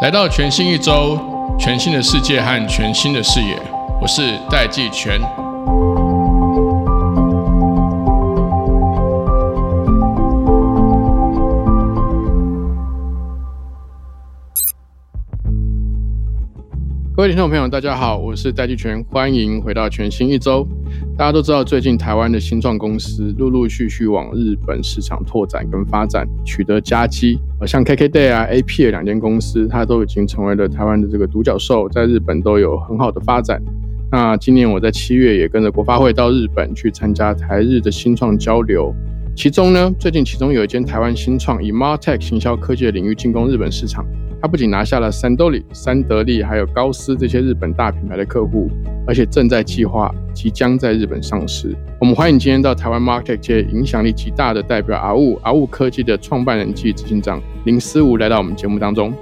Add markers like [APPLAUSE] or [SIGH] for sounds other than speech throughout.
来到全新一周，全新的世界和全新的视野，我是戴季全。各位听众朋友，大家好，我是戴季全，欢迎回到全新一周。大家都知道，最近台湾的新创公司陆陆续续往日本市场拓展跟发展，取得佳绩。像 KKday 啊、AP 的两间公司，它都已经成为了台湾的这个独角兽，在日本都有很好的发展。那今年我在七月也跟着国发会到日本去参加台日的新创交流。其中呢，最近其中有一间台湾新创以 Martech 行销科技的领域进攻日本市场。它不仅拿下了三得利、三得利，还有高斯这些日本大品牌的客户，而且正在计划即将在日本上市。我们欢迎今天到台湾 Market 界影响力极大的代表阿物阿物科技的创办人暨执行长林思武来到我们节目当中。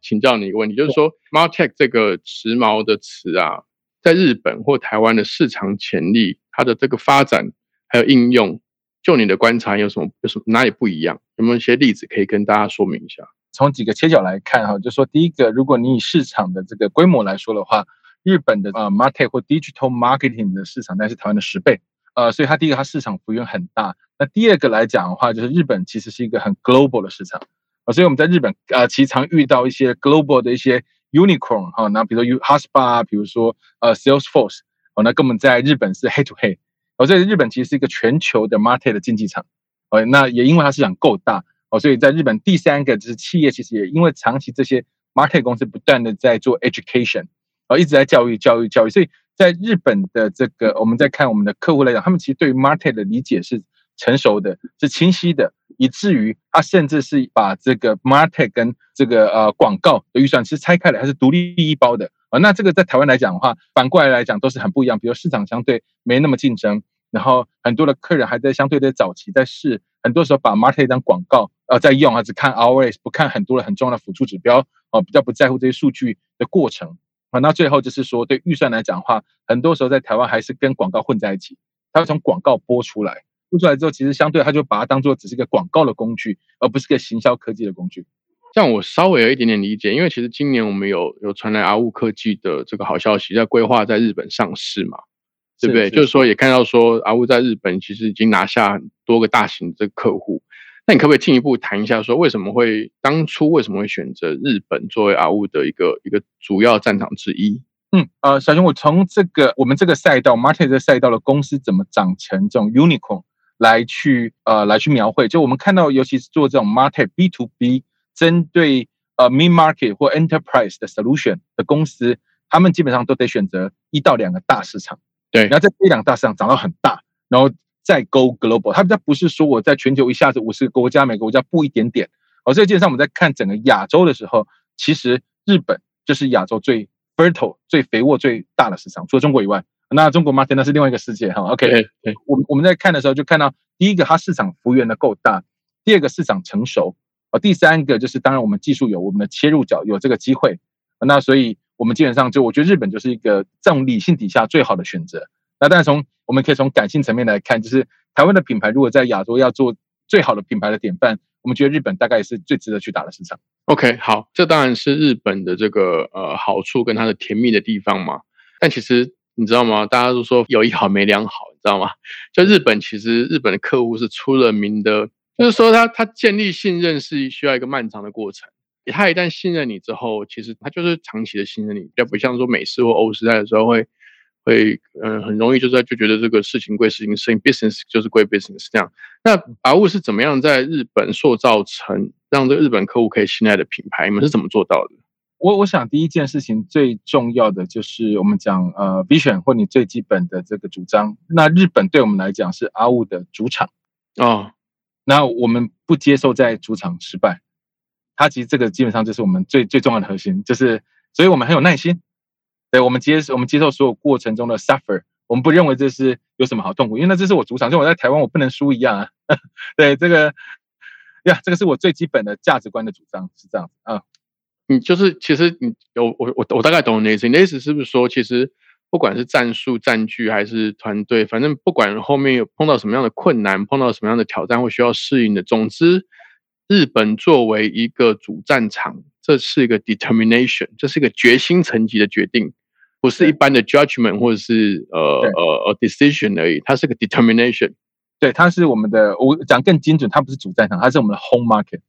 请教你一个问题，就是说 Martech 这个时髦的词啊，在日本或台湾的市场潜力，它的这个发展。还有应用，就你的观察有什么有什么哪里不一样？有没有一些例子可以跟大家说明一下？从几个切角来看哈，就说第一个，如果你以市场的这个规模来说的话，日本的呃 market 或 digital marketing 的市场那是台湾的十倍，呃，所以它第一个它市场幅员很大。那第二个来讲的话，就是日本其实是一个很 global 的市场啊，所以我们在日本呃，其实常遇到一些 global 的一些 unicorn 哈，那比如说 U Haspa，比如说呃 Salesforce，哦，那跟我们在日本是 head to head。哦，所以日本其实是一个全球的 market 的竞技场，哦，那也因为它市场够大，哦，所以在日本第三个就是企业，其实也因为长期这些 market 公司不断的在做 education，哦，一直在教育教育教育，所以在日本的这个我们在看我们的客户来讲，他们其实对于 market 的理解是成熟的，是清晰的，以至于他甚至是把这个 market 跟这个呃广告的预算是拆开来，它是独立一包的。啊，那这个在台湾来讲的话，反过来来讲都是很不一样。比如市场相对没那么竞争，然后很多的客人还在相对的早期在试，很多时候把 market 当广告呃在用，啊，只看 hours，不看很多的很重要的辅助指标，啊，比较不在乎这些数据的过程。啊，那最后就是说对预算来讲的话，很多时候在台湾还是跟广告混在一起，它会从广告播出来，播出来之后，其实相对它就把它当做只是一个广告的工具，而不是个行销科技的工具。像我稍微有一点点理解，因为其实今年我们有有传来阿物科技的这个好消息，在规划在日本上市嘛，对不对？就是说也看到说阿物在日本其实已经拿下很多个大型的客户。那你可不可以进一步谈一下，说为什么会当初为什么会选择日本作为阿物的一个一个主要战场之一？嗯，呃，小熊，我从这个我们这个赛道 market 的赛道的公司怎么长成这种 unicorn 来去呃来去描绘，就我们看到，尤其是做这种 market B to B。针对呃 mid market 或 enterprise 的 solution 的公司，他们基本上都得选择一到两个大市场。对，然后在这两大市场涨到很大，然后再 go global。他们不是说我在全球一下子五十个国家，每个国家布一点点。哦，所以基本上我们在看整个亚洲的时候，其实日本就是亚洲最 fertile、最肥沃、最大的市场，除了中国以外。那中国 market 那是另外一个世界哈。OK，对，我我们在看的时候就看到，第一个它市场幅员的够大，第二个市场成熟。啊，第三个就是，当然我们技术有我们的切入角，有这个机会，那所以我们基本上就我觉得日本就是一个这种理性底下最好的选择。那但是从我们可以从感性层面来看，就是台湾的品牌如果在亚洲要做最好的品牌的典范，我们觉得日本大概也是最值得去打的市场。OK，好，这当然是日本的这个呃好处跟它的甜蜜的地方嘛。但其实你知道吗？大家都说有一好没两好，你知道吗？就日本其实日本的客户是出了名的。就是说，他他建立信任是需要一个漫长的过程。他一旦信任你之后，其实他就是长期的信任你，比较不像说美式或欧式在的时候会会嗯很容易就在就觉得这个事情归事情，事情 business 就是归 business 这样。那阿物是怎么样在日本塑造成让这个日本客户可以信赖的品牌？你们是怎么做到的？我我想第一件事情最重要的就是我们讲呃 vision 或你最基本的这个主张。那日本对我们来讲是阿物的主场啊。那我们不接受在主场失败，它其实这个基本上就是我们最最重要的核心，就是所以我们很有耐心，对我们接我们接受所有过程中的 suffer，我们不认为这是有什么好痛苦，因为那这是我主场，就我在台湾我不能输一样啊，[LAUGHS] 对这个呀，这个是我最基本的价值观的主张是这样啊。你就是其实你有我我我大概懂你的意思，你的意思是不是说，其实不管是战术、战具还是团队，反正不管后面有碰到什么样的困难，碰到什么样的挑战或需要适应的，总之，日本作为一个主战场，这是一个 determination，这是一个决心层级的决定，不是一般的 judgment 或者是呃呃呃 decision 而已，它是个 determination。对，它是我们的，我讲更精准，它不是主战场，它是我们的 home market。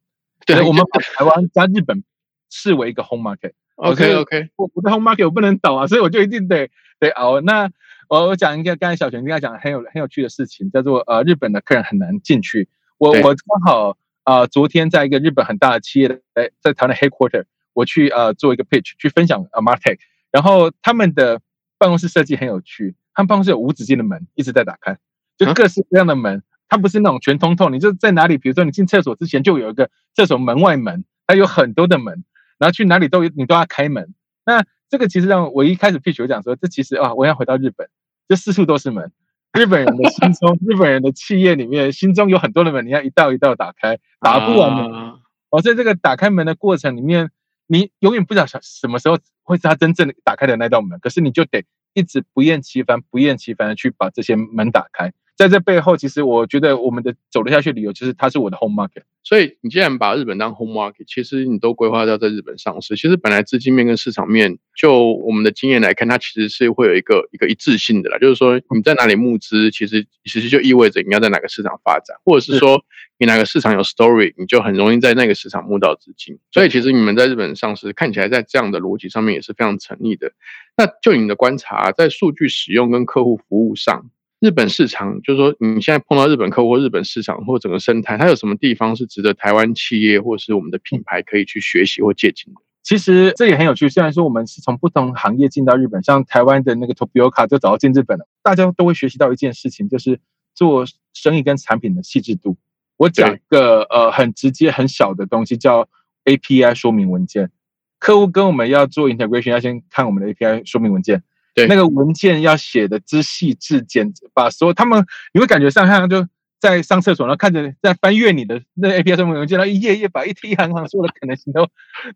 对，我们把台湾加日本视为一个 home market。OK OK，我我的 home market 我不能倒啊，[LAUGHS] 所以我就一定得得熬。那我我讲一个刚才小泉跟他讲很有很有趣的事情，叫做呃日本的客人很难进去。我我刚好啊昨天在一个日本很大的企业的在在台湾的 headquarter，我去呃做一个 pitch 去分享 Martech，然后他们的办公室设计很有趣，他们办公室有无止境的门一直在打开。就各式各样的门，它不是那种全通透。你就在哪里，比如说你进厕所之前就有一个厕所门外门，它有很多的门，然后去哪里都你都要开门。那这个其实让我一开始 pitch 讲说，这其实啊，我要回到日本，这四处都是门。日本人的心中，[LAUGHS] 日本人的企业里面，心中有很多的门，你要一道一道打开，打不完的。哦，在这个打开门的过程里面，你永远不知道什么时候会是他真正的打开的那道门，可是你就得一直不厌其烦、不厌其烦的去把这些门打开。在这背后，其实我觉得我们的走得下去理由就是它是我的 home market。所以你既然把日本当 home market，其实你都规划到在日本上市。其实本来资金面跟市场面，就我们的经验来看，它其实是会有一个一个一致性的啦。就是说你在哪里募资，其实其实就意味着你要在哪个市场发展，或者是说你哪个市场有 story，你就很容易在那个市场募到资金。所以其实你们在日本上市，看起来在这样的逻辑上面也是非常成立的。那就你的观察，在数据使用跟客户服务上。日本市场，就是说，你现在碰到日本客户、日本市场或整个生态，它有什么地方是值得台湾企业或是我们的品牌可以去学习或借鉴的？其实这也很有趣。虽然说我们是从不同行业进到日本，像台湾的那个 Topioka 就早进日本了，大家都会学习到一件事情，就是做生意跟产品的细致度。我讲一个呃很直接、很小的东西，叫 API 说明文件。客户跟我们要做 integration，要先看我们的 API 说明文件。那个文件要写的之细致，简直把所有他们，你会感觉上像就在上厕所，然后看着在翻阅你的那 API 说明文件，然后一页一页把一一行行所有的可能性都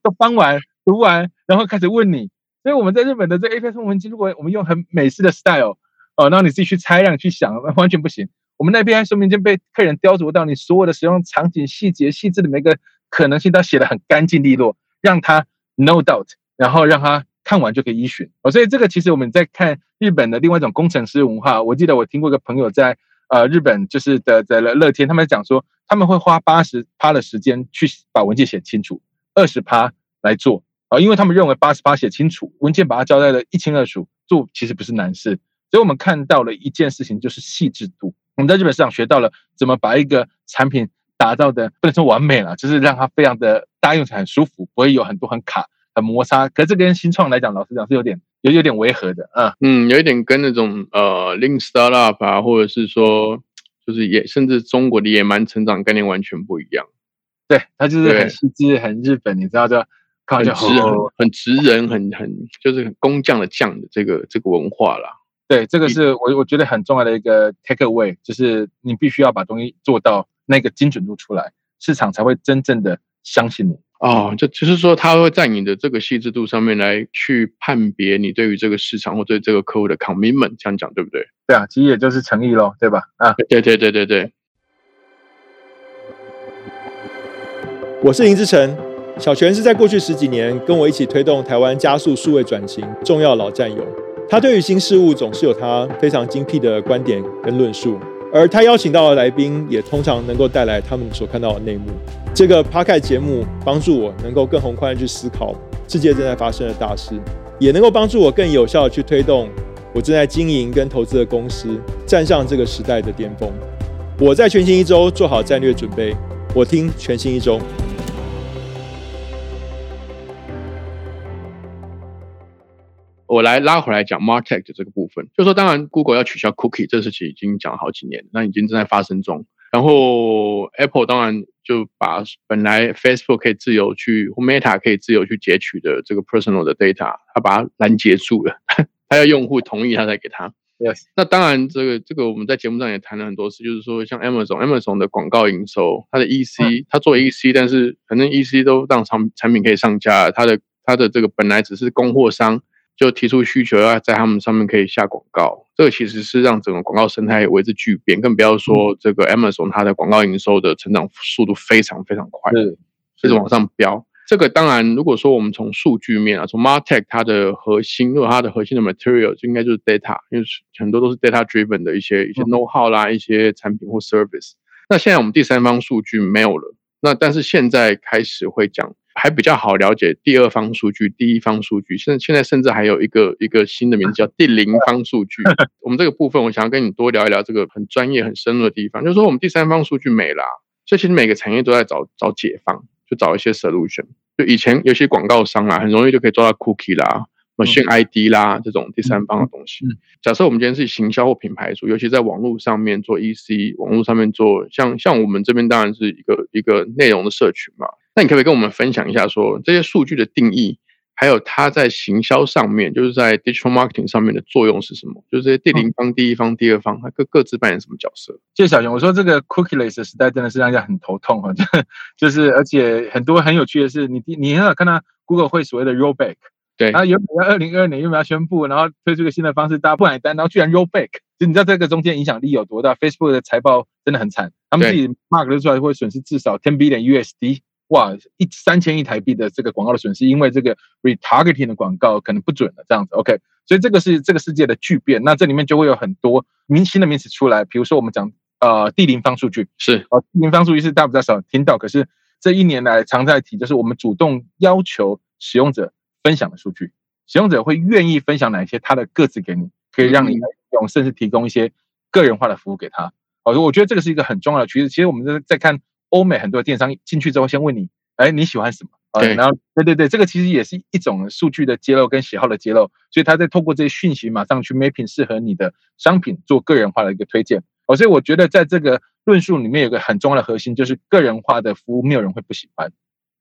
都翻完读完，然后开始问你。所以我们在日本的这 API 说明文件，如果我们用很美式的 style 哦，然后你自己去猜，让你去想，完全不行。我们那 API 说明文件被客人雕琢到，你所有的使用场景细节、细致的每个可能性都写的很干净利落，让他 no doubt，然后让他。看完就可以依循哦，所以这个其实我们在看日本的另外一种工程师文化。我记得我听过一个朋友在呃日本就是的的乐天，他们讲说他们会花八十趴的时间去把文件写清楚，二十趴来做啊，因为他们认为八十趴写清楚文件把它交代的一清二楚，做其实不是难事。所以我们看到了一件事情就是细致度。我们在日本市场学到了怎么把一个产品打造的不能说完美了，就是让它非常的大家用起来很舒服，不会有很多很卡。很摩擦，可是这跟新创来讲，老实讲是有点有有点违和的啊。嗯，有一点跟那种呃，Lean Startup 啊，或者是说，就是也甚至中国的野蛮成长概念完全不一样。对，它就是很细致，很日本，你知道就很直很直人，很很就是工匠的匠的这个这个文化啦。对，这个是我我觉得很重要的一个 take away，就是你必须要把东西做到那个精准度出来，市场才会真正的相信你。哦，就只是说，他会在你的这个细致度上面来去判别你对于这个市场或对这个客户的 commitment，这样讲对不对？对啊，其实也就是诚意咯，对吧？啊，对对对对对。我是林志成，小泉是在过去十几年跟我一起推动台湾加速数位转型重要老战友，他对于新事物总是有他非常精辟的观点跟论述。而他邀请到的来宾，也通常能够带来他们所看到的内幕。这个 p 开节目帮助我能够更宏观的去思考世界正在发生的大事，也能够帮助我更有效的去推动我正在经营跟投资的公司站上这个时代的巅峰。我在全新一周做好战略准备，我听全新一周。我来拉回来讲 Martech 的这个部分，就说当然 Google 要取消 Cookie 这事情已经讲了好几年，那已经正在发生中。然后 Apple 当然就把本来 Facebook 可以自由去或 Meta 可以自由去截取的这个 personal 的 data，它把它拦截住了，[LAUGHS] 它要用户同意它才给它。Yes，那当然，这个这个我们在节目上也谈了很多次，就是说像 Amazon，Amazon 的广告营收，它的 EC，它做 EC，但是反正 EC 都让产产品可以上架，它的它的这个本来只是供货商就提出需求要在他们上面可以下广告，这个其实是让整个广告生态为之巨变，更不要说这个 Amazon 它的广告营收的成长速度非常非常快，是一直往上飙。这个当然，如果说我们从数据面啊，从 Martech 它的核心，如果它的核心的 material 就应该就是 data，因为很多都是 data driven 的一些一些 know how 啦，一些产品或 service。那现在我们第三方数据没有了，那但是现在开始会讲，还比较好了解第二方数据、第一方数据。现现在甚至还有一个一个新的名字叫第零方数据。[LAUGHS] 我们这个部分，我想要跟你多聊一聊这个很专业、很深入的地方，就是说我们第三方数据没了，所以其实每个产业都在找找解放。就找一些 solution，就以前有些广告商啊，很容易就可以抓到 cookie 啦、machine ID 啦这种第三方的东西。假设我们今天是行销或品牌组，尤其在网络上面做 EC，网络上面做像像我们这边当然是一个一个内容的社群嘛。那你可不可以跟我们分享一下，说这些数据的定义？还有它在行销上面，就是在 digital marketing 上面的作用是什么？就是这些第零方、第一方、第二方，它各各自扮演什么角色？谢谢小熊，我说这个 cookieless 的时代真的是让人家很头痛啊！[LAUGHS] 就就是而且很多很有趣的是，你你很少看到 Google 会所谓的 rollback，对，然后原本二零二二年又要宣布，然后推出一个新的方式，大家不买单，然后居然 rollback，就你知道这个中间影响力有多大？Facebook 的财报真的很惨，他们自己 mark 出来会损失至少 ten billion USD。哇，一三千亿台币的这个广告的损失，因为这个 retargeting 的广告可能不准了，这样子，OK，所以这个是这个世界的巨变。那这里面就会有很多明星的名词出来，比如说我们讲呃地零方数据是呃地零方数据是大家比较少听到，可是这一年来常在提，就是我们主动要求使用者分享的数据，使用者会愿意分享哪一些他的个资给你，可以让你来用，甚至提供一些个人化的服务给他。哦，我觉得这个是一个很重要的趋势。其实我们在在看。欧美很多电商进去之后，先问你，哎，你喜欢什么？对，然后，对对对，这个其实也是一种数据的揭露跟喜好的揭露，所以他在透过这些讯息，马上去 mapping 适合你的商品，做个人化的一个推荐。哦，所以我觉得在这个论述里面有个很重要的核心，就是个人化的服务，没有人会不喜欢。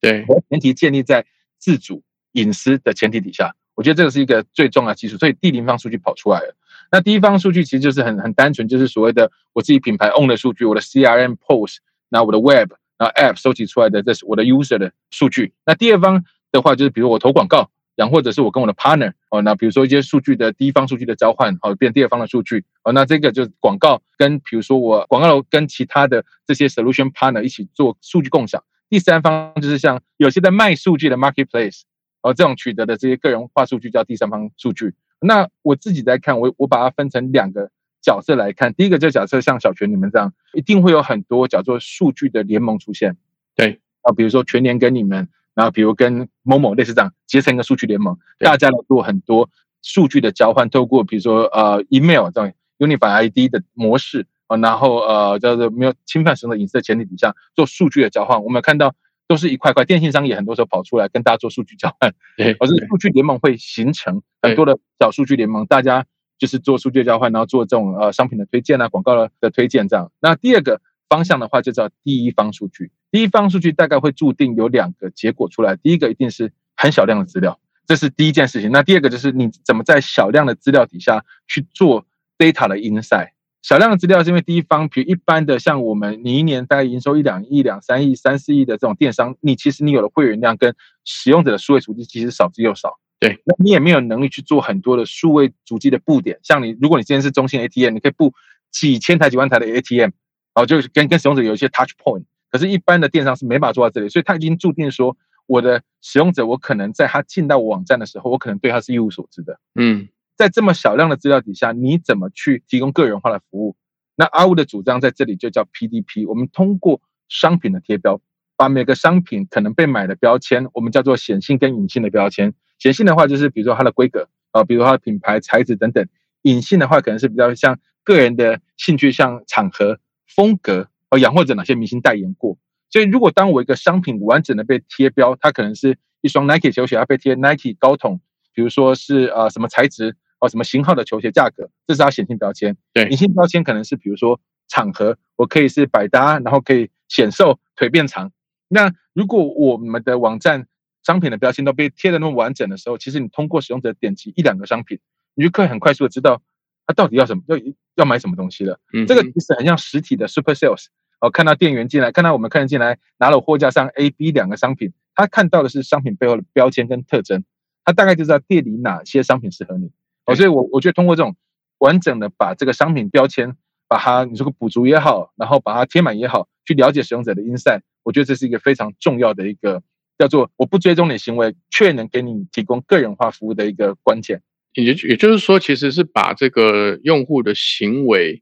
对，前提建立在自主隐私的前提底下，我觉得这个是一个最重要的基础。所以第零方数据跑出来了，那第一方数据其实就是很很单纯，就是所谓的我自己品牌 own 的数据，我的 CRM post。那我的 Web，然后 App 收集出来的，这是我的 User 的数据。那第二方的话，就是比如我投广告，然后或者是我跟我的 Partner 哦，那比如说一些数据的第一方数据的交换，好变第二方的数据哦。那这个就是广告跟比如说我广告跟其他的这些 Solution Partner 一起做数据共享。第三方就是像有些在卖数据的 Marketplace 哦，这种取得的这些个人化数据叫第三方数据。那我自己在看，我我把它分成两个。角色来看，第一个就假设像小泉你们这样，一定会有很多叫做数据的联盟出现。对啊，比如说全年跟你们，然后比如跟某某类似这样结成一个数据联盟，大家来做很多数据的交换，透过比如说呃 email 这样 unified ID 的模式啊，然后呃叫做没有侵犯使用的隐私的前提底下做数据的交换。我们看到都是一块块，电信商也很多时候跑出来跟大家做数据交换。对，而是数据联盟会形成很多的小数据联盟，大家。就是做数据交换，然后做这种呃商品的推荐啊、广告的推荐这样。那第二个方向的话，就叫第一方数据。第一方数据大概会注定有两个结果出来。第一个一定是很小量的资料，这是第一件事情。那第二个就是你怎么在小量的资料底下去做 data 的 insight。小量的资料是因为第一方，比如一般的像我们，你一年大概营收一两亿、两三亿、三四亿的这种电商，你其实你有的会员量跟使用者的数位数据其实少之又少。对，那你也没有能力去做很多的数位主机的布点。像你，如果你今天是中信 ATM，你可以布几千台、几万台的 ATM，然后就跟跟使用者有一些 touch point。可是，一般的电商是没法做到这里，所以它已经注定说，我的使用者，我可能在他进到网站的时候，我可能对他是一无所知的。嗯，在这么小量的资料底下，你怎么去提供个人化的服务？那阿乌的主张在这里就叫 PDP。我们通过商品的贴标，把每个商品可能被买的标签，我们叫做显性跟隐性的标签。显性的话就是，比如说它的规格啊，比如它的品牌、材质等等；隐性的话可能是比较像个人的兴趣，像场合、风格，哦，养或者哪些明星代言过。所以，如果当我一个商品完整的被贴标，它可能是一双 Nike 球鞋，它被贴 Nike 高筒，比如说是呃什么材质哦，什么型号的球鞋，价格，这是它显性标签。对，隐性标签可能是比如说场合，我可以是百搭，然后可以显瘦，腿变长。那如果我们的网站，商品的标签都被贴的那么完整的时候，其实你通过使用者点击一两个商品，你就可以很快速的知道他到底要什么，要要买什么东西了。嗯这个其实很像实体的 super sales 哦，看到店员进来，看到我们客人进来，拿了货架上 A、B 两个商品，他看到的是商品背后的标签跟特征，他大概就知道店里哪些商品适合你。哦，对所以我我觉得通过这种完整的把这个商品标签，把它你说个补足也好，然后把它贴满也好，去了解使用者的 insight，我觉得这是一个非常重要的一个叫做我不追踪你行为，却能给你提供个人化服务的一个关键。也就也就是说，其实是把这个用户的行为，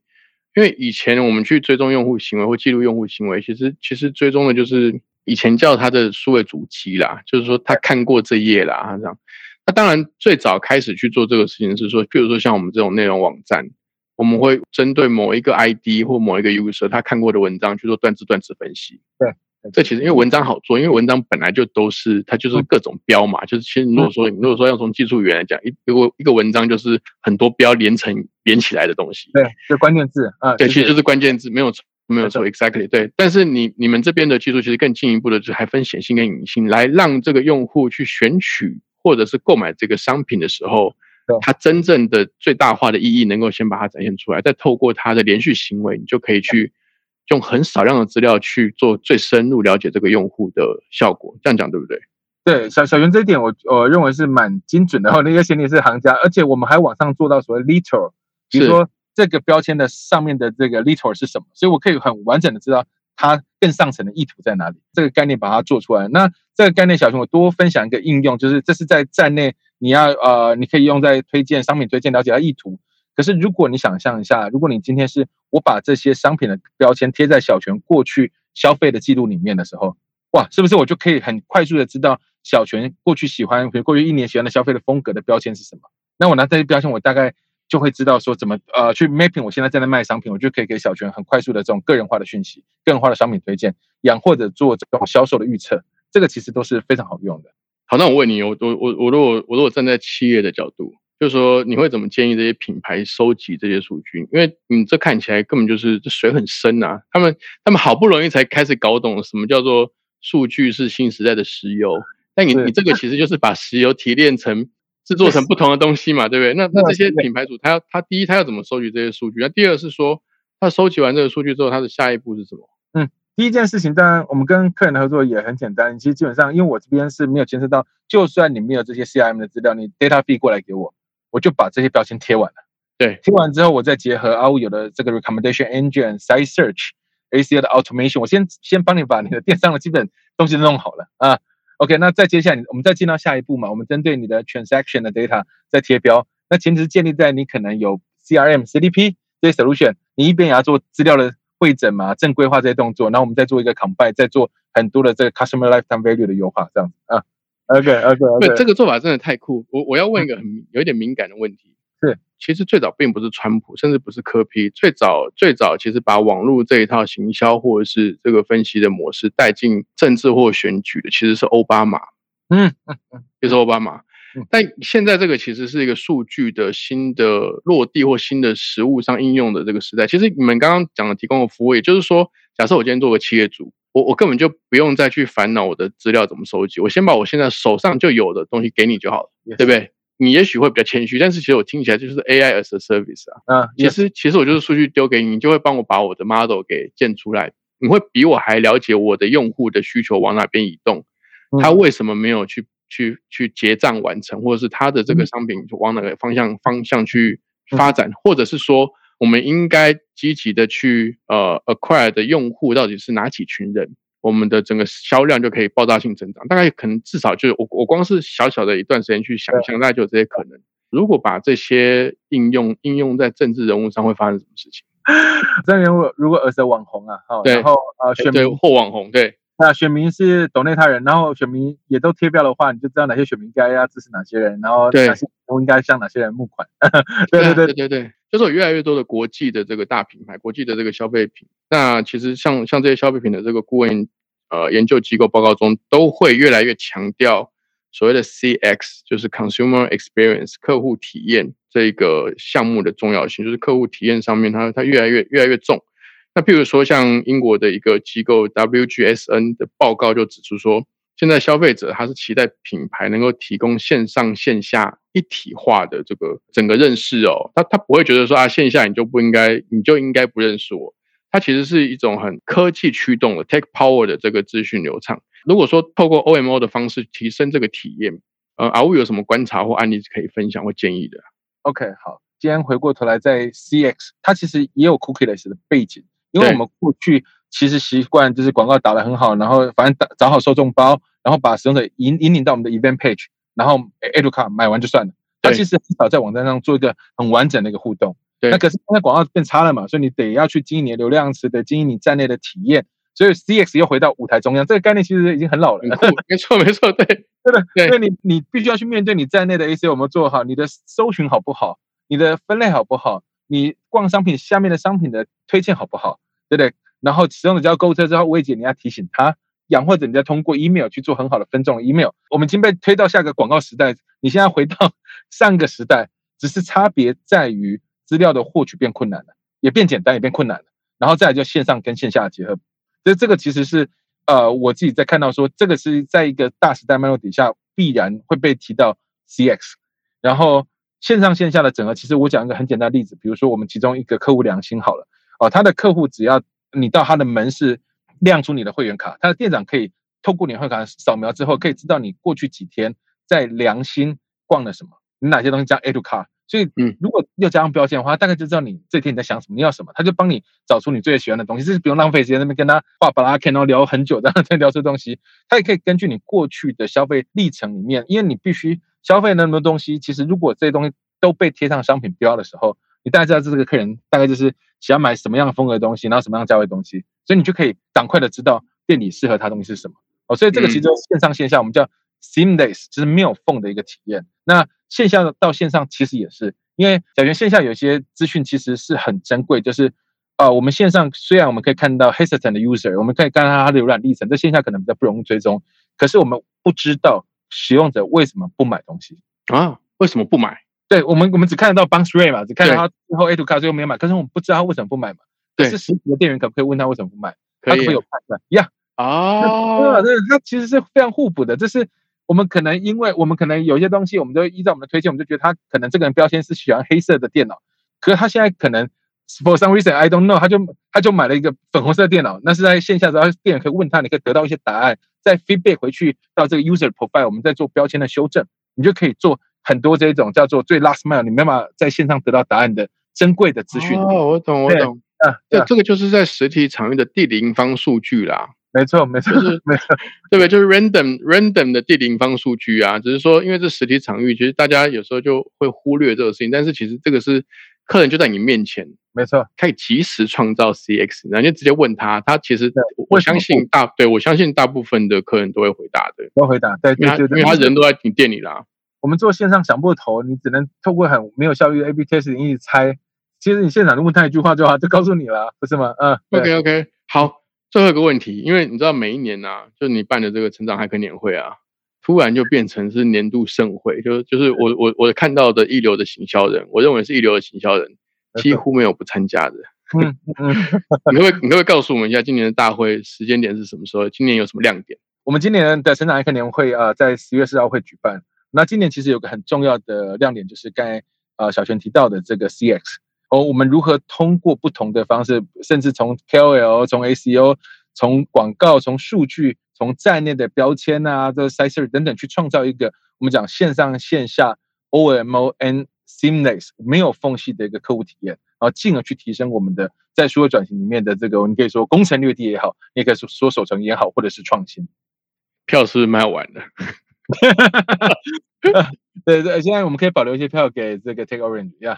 因为以前我们去追踪用户行为或记录用户行为，其实其实追踪的就是以前叫他的数位主机啦，就是说他看过这页啦，这样。那当然，最早开始去做这个事情是说，譬如说像我们这种内容网站，我们会针对某一个 ID 或某一个 user 他看过的文章去做断字断字分析。对，这其实因为文章好做，因为文章本来就都是它就是各种标嘛，就是其实如果说如果说要从技术语言来讲，一如果一个文章就是很多标连成连起来的东西。对，就关键字啊，对，其实就是关键字，没有错，没有错，exactly 对。但是你你们这边的技术其实更进一步的，就是还分显性跟隐性，来让这个用户去选取或者是购买这个商品的时候对，它真正的最大化的意义能够先把它展现出来，再透过它的连续行为，你就可以去用很少量的资料去做最深入了解这个用户的效果。这样讲对不对？对小小袁这一点我，我认为是蛮精准的。然 [LAUGHS] 后那个前提是行家，而且我们还往上做到所谓 literal，比如是说这个标签的上面的这个 literal 是什么，所以我可以很完整的知道它更上层的意图在哪里。这个概念把它做出来。那这个概念，小熊我多分享一个应用，就是这是在站内你要呃，你可以用在推荐商品推荐了解它意图。可是如果你想象一下，如果你今天是我把这些商品的标签贴在小泉过去消费的记录里面的时候，哇，是不是我就可以很快速的知道小泉过去喜欢，比如过去一年喜欢的消费的风格的标签是什么？那我拿这些标签，我大概就会知道说怎么呃去 mapping 我现在正在卖商品，我就可以给小泉很快速的这种个人化的讯息、个人化的商品推荐，养或者做这种销售的预测，这个其实都是非常好用的。好，那我问你，我我我我如果我如果站在企业的角度，就是说你会怎么建议这些品牌收集这些数据？因为你这看起来根本就是这水很深啊，他们他们好不容易才开始搞懂什么叫做数据是新时代的石油，但你你这个其实就是把石油提炼成制作成不同的东西嘛，对不对？那那这些品牌主他要他第一他要怎么收集这些数据？那第二是说他收集完这个数据之后，他的下一步是什么？嗯第一件事情，当然我们跟客人的合作也很简单。其实基本上，因为我这边是没有牵涉到，就算你没有这些 CRM 的资料，你 data feed 过来给我，我就把这些标签贴完了。对，贴完之后，我再结合阿五有的这个 recommendation engine、site search、ACL 的 automation，我先先帮你把你的电商的基本东西都弄好了啊。OK，那再接下来，我们再进到下一步嘛，我们针对你的 transaction 的 data 再贴标。那前提是建立在你可能有 CRM、CDP 这些 solution，你一边也要做资料的会诊嘛、正规化这些动作，然后我们再做一个 combine，再做很多的这个 customer lifetime value 的优化，这样子啊。OK OK 对，OK，这个做法真的太酷。我我要问一个很有一点敏感的问题，是，其实最早并不是川普，甚至不是科批，最早最早其实把网络这一套行销或者是这个分析的模式带进政治或选举的，其实是奥巴马，嗯嗯嗯，就是奥巴马嗯。但现在这个其实是一个数据的新的落地或新的实物上应用的这个时代。其实你们刚刚讲的提供的服务，也就是说，假设我今天做个企业主，我我根本就不用再去烦恼我的资料怎么收集，我先把我现在手上就有的东西给你就好了，Yes 对不对？你也许会比较谦虚，但是其实我听起来就是 AI as a service 啊。啊，其实其实我就是数据丢给你，你就会帮我把我的 model 给建出来，你会比我还了解我的用户的需求往哪边移动，他嗯为什么没有去去去结账完成，或者是他的这个商品往哪个方向方向去发展，或者是说我们应该积极的去呃 acquire 的用户到底是哪几群人，我们的整个销量就可以爆炸性增长。大概可能至少就是我我光是小小的一段时间去想象，大概就有这些可能。如果把这些应用应用在政治人物上，会发生什么事情？[LAUGHS] 这边如果如果儿子网红啊，哈，对然后呃选对，民或网红，对那选民是懂内他人，然后选民也都贴标的话，你就知道哪些选民该要支持哪些人，然后对哪些人应该向哪些人募款。对 [LAUGHS] 对，对对对，就是有越来越多的国际的这个大品牌，国际的这个消费品。那其实像像这些消费品的这个顾问呃研究机构报告中，都会越来越强调所谓的 CX，就是 Consumer Experience 客户体验这个项目的重要性，就是客户体验上面它它越来越越来越重。那譬如说，像英国的一个机构 WGSN 的报告就指出说，现在消费者他是期待品牌能够提供线上线下一体化的这个整个认识哦，他他不会觉得说啊线下你就不应该，你就应该不认识我。它其实是一种很科技驱动的 tech power 的这个资讯流畅。如果说透过 OMO 的方式提升这个体验，呃，阿乌有什么观察或案例可以分享或建议的？OK，好，今天回过头来在 CX，它其实也有 cookieless 的背景，因为我们过去其实习惯就是广告打得很好，然后反正打找好受众包。然后把使用者引引领到我们的 event page，然后 a d u c a 买完就算了。他其实很少在网站上做一个很完整的一个互动。那可是现在广告变差了嘛，所以你得要去经营你的流量池，得经营你站内的体验。所以 CX 又回到舞台中央，这个概念其实已经很老了。[LAUGHS] 没错，没错，对，对的。对，你你必须要去面对你在内的 AC 有没有做好，你的搜寻好不好，你的分类好不好，你逛商品下面的商品的推荐好不好，对不对？然后使用者只要购物车之后，薇姐你要提醒他。养或者你再通过 email 去做很好的分众 email，我们已经被推到下个广告时代。你现在回到上个时代，只是差别在于资料的获取变困难了，也变简单，也变困难了。然后再来就线上跟线下的结合，所以这个其实是呃我自己在看到说，这个是在一个大时代脉络底下必然会被提到 CX。然后线上线下的整合，其实我讲一个很简单的例子，比如说我们其中一个客户良心好了，哦，他的客户只要你到他的门市。亮出你的会员卡，他的店长可以透过你会员卡扫描之后，可以知道你过去几天在良心逛了什么，你哪些东西加 A to 卡，所以嗯，如果要加上标签的话，大概就知道你这天你在想什么，你要什么，他就帮你找出你最喜欢的东西，这是不用浪费时间那边跟他画巴拉 K，然后聊很久，然后再聊这东西。他也可以根据你过去的消费历程里面，因为你必须消费那么多东西，其实如果这些东西都被贴上商品标的时候，你大概知道这个客人大概就是喜欢买什么样风格的东西，然后什么样价位的东西。所以你就可以赶快的知道店里适合他东西是什么哦，所以这个其实线上线下我们叫 seamless，就是没有缝的一个体验。那线下到线上其实也是，因为小泉线下有些资讯其实是很珍贵，就是啊，我们线上虽然我们可以看到 hesitant 的 user，我们可以看到他的浏览历程，在线下可能比较不容易追踪，可是我们不知道使用者为什么不买东西啊？为什么不买？对我们我们只看得到 bounce rate 嘛，只看到他最后 A to 卡最后没有买，可是我们不知道他为什么不买嘛。对是实体的店员可不可以问他为什么不买？他可以有判断呀。哦，那那其实是非常互补的。这是我们可能因为我们可能有些东西，我们就依照我们的推荐，我们就觉得他可能这个人标签是喜欢黑色的电脑，可是他现在可能 for some reason I don't know，他就他就买了一个粉红色电脑。那是在线下的时候，店员可以问他，你可以得到一些答案，再 feedback 回去到这个 user profile，我们再做标签的修正，你就可以做很多这种叫做最 last mile，你没办法在线上得到答案的珍贵的资讯。哦，我懂，我懂。啊，这这个就是在实体场域的地零方数据啦，没错，没错，就是没错，对不对？就是 random random 的地零方数据啊，只是说，因为这实体场域，其实大家有时候就会忽略这个事情，但是其实这个是客人就在你面前，没错，可以及时创造 CX，然后就直接问他，他其实我相信大对我相信大部分的客人都会回答的，都回答，对，对对，因为他人都在你店里啦。我们做线上想不头，你只能透过很没有效率的 A/B test 一直猜。其实你现场就问他一句话就好，就告诉你了，[LAUGHS] 不是吗？嗯，OK OK，好，最后一个问题，因为你知道每一年呐，就你办的这个成长骇客年会啊，突然就变成是年度盛会，就就是我我我看到的一流的行销人，我认为是一流的行销人，几乎没有不参加的。嗯 [LAUGHS] 嗯，你会你会告诉我们一下今年的大会时间点是什么时候？今年有什么亮点？我们今年的成长骇客年会啊，在十月四号会举办。那今年其实有个很重要的亮点，就是刚才呃小泉提到的这个 CX。哦，我们如何通过不同的方式，甚至从 KOL、从 ACO、从广告、从数据、从站内的标签啊，这 s i z e r 等等，去创造一个我们讲线上线下 OMO and seamless 没有缝隙的一个客户体验，然后进而去提升我们的在数位转型里面的这个，你可以说攻城略地也好，你也可以说说守城也好，或者是创新。票是不是卖完了？哈哈哈对对，现在我们可以保留一些票给这个 Take Orange 呀。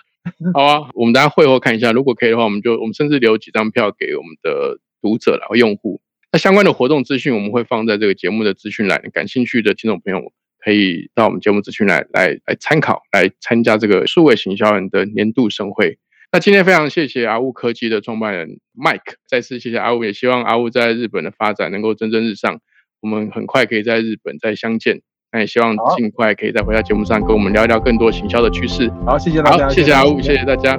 好啊，我们等下会后看一下，如果可以的话，我们就我们甚至留几张票给我们的读者然后用户。那相关的活动资讯我们会放在这个节目的资讯栏，感兴趣的听众朋友可以到我们节目资讯栏来来参考，来参加这个数位行销人的年度盛会。那今天非常谢谢阿雾科技的创办人 Mike，再次谢谢阿雾，也希望阿雾在日本的发展能够蒸蒸日上，我们很快可以在日本再相见。那也希望尽快可以再回到节目上跟我们聊一聊更多行销的趋势。好，谢谢大家，谢谢阿雾，谢谢大家。